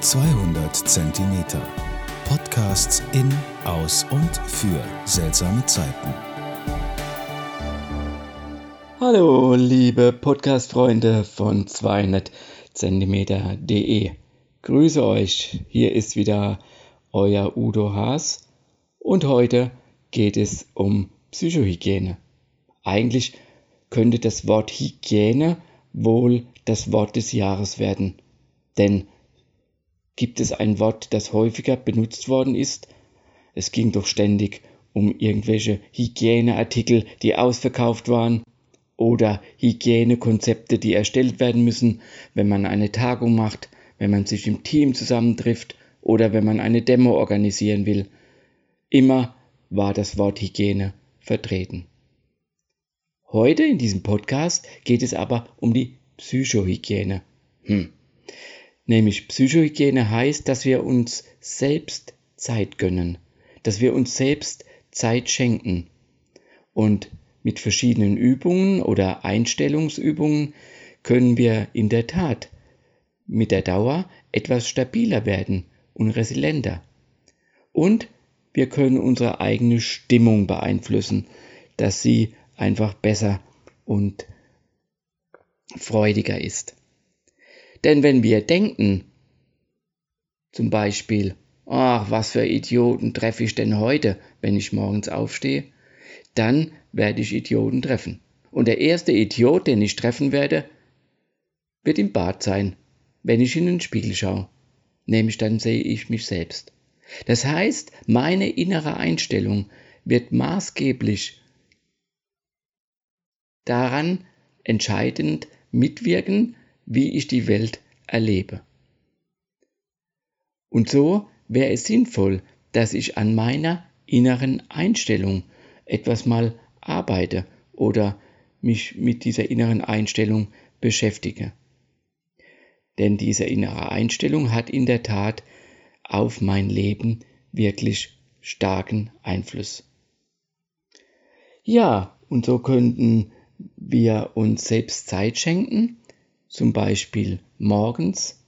200 Zentimeter. Podcasts in, aus und für seltsame Zeiten. Hallo, liebe Podcast-Freunde von 200 Zentimeter.de. Grüße euch. Hier ist wieder euer Udo Haas und heute geht es um Psychohygiene. Eigentlich könnte das Wort Hygiene wohl das Wort des Jahres werden. Denn gibt es ein Wort, das häufiger benutzt worden ist? Es ging doch ständig um irgendwelche Hygieneartikel, die ausverkauft waren oder Hygienekonzepte, die erstellt werden müssen, wenn man eine Tagung macht, wenn man sich im Team zusammentrifft oder wenn man eine Demo organisieren will. Immer war das Wort Hygiene vertreten. Heute in diesem Podcast geht es aber um die Psychohygiene. Hm. Nämlich Psychohygiene heißt, dass wir uns selbst Zeit gönnen, dass wir uns selbst Zeit schenken. Und mit verschiedenen Übungen oder Einstellungsübungen können wir in der Tat mit der Dauer etwas stabiler werden und resilienter. Und wir können unsere eigene Stimmung beeinflussen, dass sie einfach besser und freudiger ist. Denn wenn wir denken, zum Beispiel, ach, was für Idioten treffe ich denn heute, wenn ich morgens aufstehe, dann werde ich Idioten treffen. Und der erste Idiot, den ich treffen werde, wird im Bad sein, wenn ich in den Spiegel schaue. Nämlich dann sehe ich mich selbst. Das heißt, meine innere Einstellung wird maßgeblich daran entscheidend mitwirken, wie ich die Welt erlebe. Und so wäre es sinnvoll, dass ich an meiner inneren Einstellung etwas mal arbeite oder mich mit dieser inneren Einstellung beschäftige. Denn diese innere Einstellung hat in der Tat auf mein Leben wirklich starken Einfluss. Ja, und so könnten wir uns selbst Zeit schenken, zum Beispiel morgens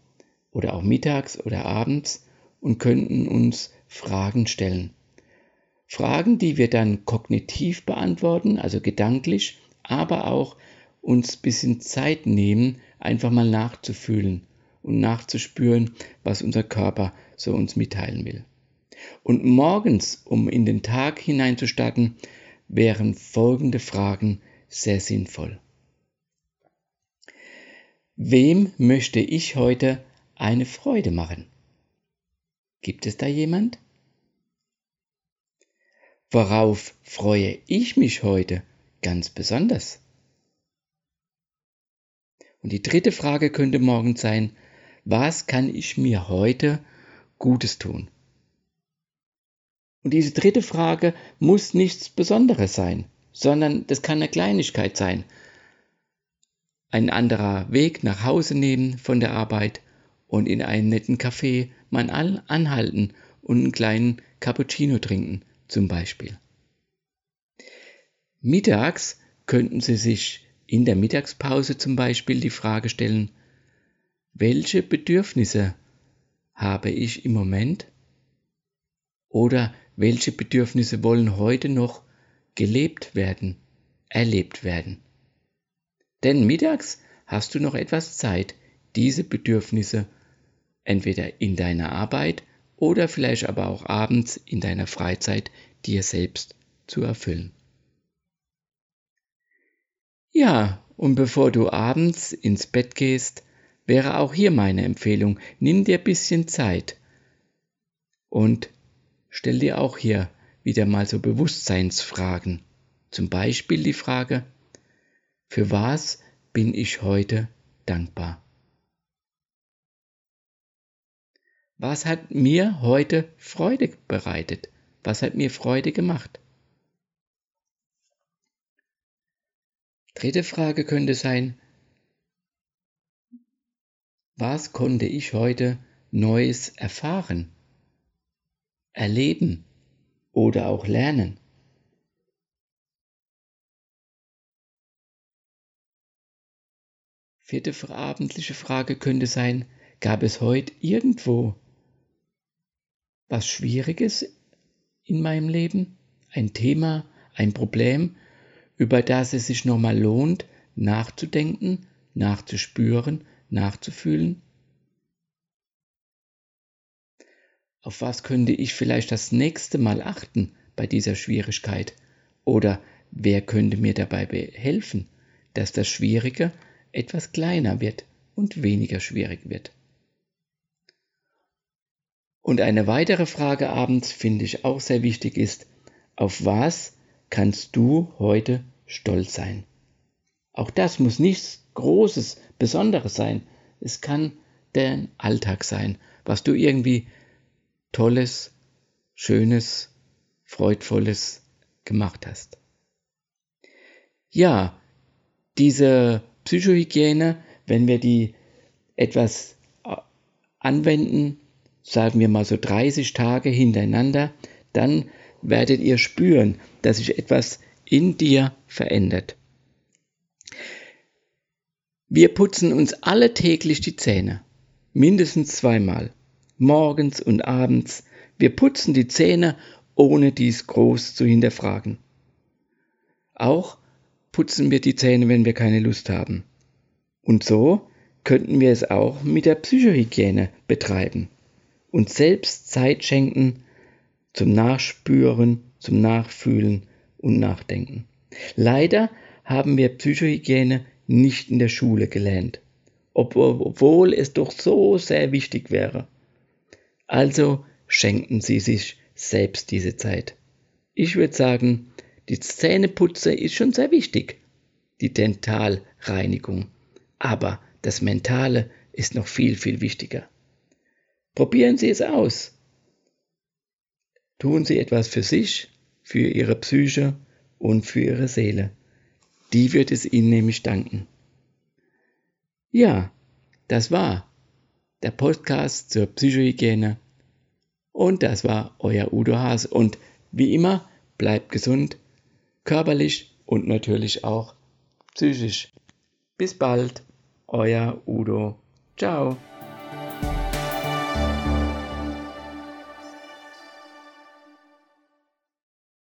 oder auch mittags oder abends und könnten uns Fragen stellen. Fragen, die wir dann kognitiv beantworten, also gedanklich, aber auch uns ein bisschen Zeit nehmen, einfach mal nachzufühlen und nachzuspüren, was unser Körper so uns mitteilen will. Und morgens, um in den Tag hineinzustarten, wären folgende Fragen sehr sinnvoll. Wem möchte ich heute eine Freude machen? Gibt es da jemand? Worauf freue ich mich heute ganz besonders? Und die dritte Frage könnte morgen sein, was kann ich mir heute Gutes tun? Und diese dritte Frage muss nichts Besonderes sein sondern das kann eine Kleinigkeit sein. Ein anderer Weg nach Hause nehmen von der Arbeit und in einen netten Café mal anhalten und einen kleinen Cappuccino trinken zum Beispiel. Mittags könnten Sie sich in der Mittagspause zum Beispiel die Frage stellen, welche Bedürfnisse habe ich im Moment? Oder welche Bedürfnisse wollen heute noch gelebt werden, erlebt werden. Denn mittags hast du noch etwas Zeit, diese Bedürfnisse entweder in deiner Arbeit oder vielleicht aber auch abends in deiner Freizeit dir selbst zu erfüllen. Ja, und bevor du abends ins Bett gehst, wäre auch hier meine Empfehlung, nimm dir ein bisschen Zeit und stell dir auch hier wieder mal so Bewusstseinsfragen. Zum Beispiel die Frage, für was bin ich heute dankbar? Was hat mir heute Freude bereitet? Was hat mir Freude gemacht? Dritte Frage könnte sein, was konnte ich heute Neues erfahren, erleben? oder auch lernen. Vierte abendliche Frage könnte sein, Gab es heute irgendwo was Schwieriges in meinem Leben? Ein Thema, ein Problem, über das es sich nochmal lohnt, nachzudenken, nachzuspüren, nachzufühlen? Auf was könnte ich vielleicht das nächste Mal achten bei dieser Schwierigkeit? Oder wer könnte mir dabei helfen, dass das Schwierige etwas kleiner wird und weniger schwierig wird? Und eine weitere Frage abends finde ich auch sehr wichtig ist, auf was kannst du heute stolz sein? Auch das muss nichts Großes, Besonderes sein. Es kann dein Alltag sein, was du irgendwie Tolles, Schönes, Freudvolles gemacht hast. Ja, diese Psychohygiene, wenn wir die etwas äh, anwenden, sagen wir mal so 30 Tage hintereinander, dann werdet ihr spüren, dass sich etwas in dir verändert. Wir putzen uns alle täglich die Zähne, mindestens zweimal, morgens und abends. Wir putzen die Zähne, ohne dies groß zu hinterfragen. Auch putzen wir die Zähne, wenn wir keine Lust haben. Und so könnten wir es auch mit der Psychohygiene betreiben und selbst Zeit schenken zum Nachspüren, zum Nachfühlen und Nachdenken. Leider haben wir Psychohygiene nicht in der Schule gelernt, obwohl es doch so sehr wichtig wäre. Also schenken Sie sich selbst diese Zeit. Ich würde sagen, die Zähneputze ist schon sehr wichtig, die Dentalreinigung, aber das Mentale ist noch viel, viel wichtiger. Probieren Sie es aus. Tun Sie etwas für sich, für Ihre Psyche und für Ihre Seele. Die wird es Ihnen nämlich danken. Ja, das war der Podcast zur Psychohygiene. Und das war euer Udo Haas. Und wie immer, bleibt gesund, körperlich und natürlich auch psychisch. Bis bald, euer Udo. Ciao.